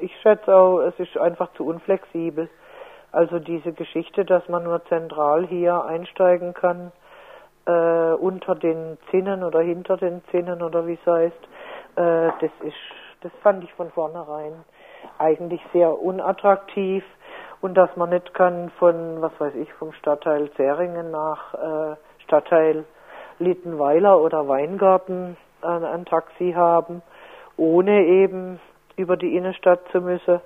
Ich schätze auch, es ist einfach zu unflexibel. Also diese Geschichte, dass man nur zentral hier einsteigen kann, äh, unter den Zinnen oder hinter den Zinnen oder wie es heißt, äh, das ist, das fand ich von vornherein eigentlich sehr unattraktiv und dass man nicht kann von, was weiß ich, vom Stadtteil Zeringen nach äh, Stadtteil Littenweiler oder Weingarten äh, ein Taxi haben, ohne eben über die Innenstadt zu müssen.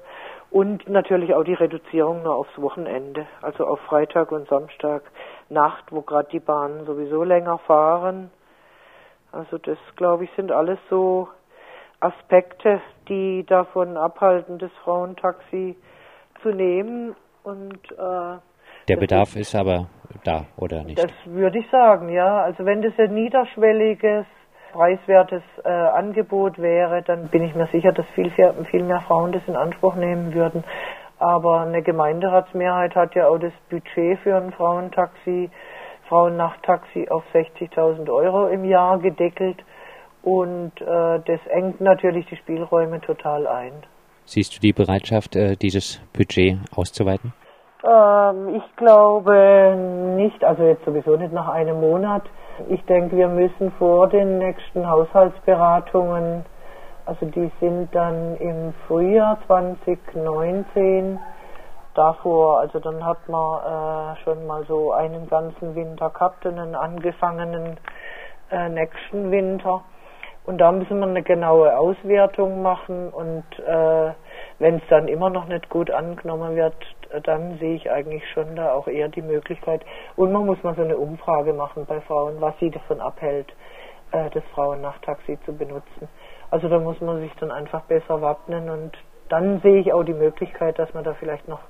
Und natürlich auch die Reduzierung nur aufs Wochenende, also auf Freitag und Samstag Nacht, wo gerade die Bahnen sowieso länger fahren. Also das, glaube ich, sind alles so Aspekte, die davon abhalten, das Frauentaxi zu nehmen. Und äh, der Bedarf ist, ist aber da, oder nicht? Das würde ich sagen, ja. Also wenn das ein niederschwelliges, preiswertes äh, Angebot wäre, dann bin ich mir sicher, dass viel, viel mehr Frauen das in Anspruch nehmen würden. Aber eine Gemeinderatsmehrheit hat ja auch das Budget für ein Frauentaxi, Frauennachttaxi auf 60.000 Euro im Jahr gedeckelt. Und äh, das engt natürlich die Spielräume total ein. Siehst du die Bereitschaft, äh, dieses Budget auszuweiten? Ähm, ich glaube nicht, also jetzt sowieso nicht nach einem Monat. Ich denke, wir müssen vor den nächsten Haushaltsberatungen, also die sind dann im Frühjahr 2019, davor, also dann hat man äh, schon mal so einen ganzen Winter gehabt und einen angefangenen äh, nächsten Winter. Und da müssen wir eine genaue Auswertung machen und äh, wenn es dann immer noch nicht gut angenommen wird, dann sehe ich eigentlich schon da auch eher die Möglichkeit. Und man muss mal so eine Umfrage machen bei Frauen, was sie davon abhält, äh, das Frauennachttaxi zu benutzen. Also da muss man sich dann einfach besser wappnen und dann sehe ich auch die Möglichkeit, dass man da vielleicht noch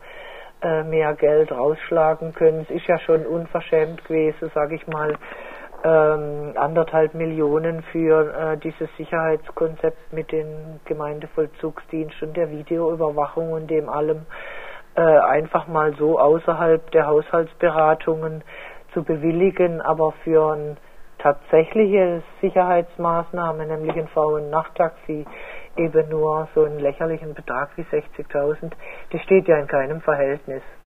äh, mehr Geld rausschlagen können. Es ist ja schon unverschämt gewesen, sage ich mal, ähm, anderthalb Millionen für äh, dieses Sicherheitskonzept mit dem Gemeindevollzugsdienst und der Videoüberwachung und dem allem äh, einfach mal so außerhalb der Haushaltsberatungen zu bewilligen, aber für ein tatsächliche Sicherheitsmaßnahme, nämlich ein Frauen-Nachttaxi, eben nur so einen lächerlichen Betrag wie 60.000, das steht ja in keinem Verhältnis.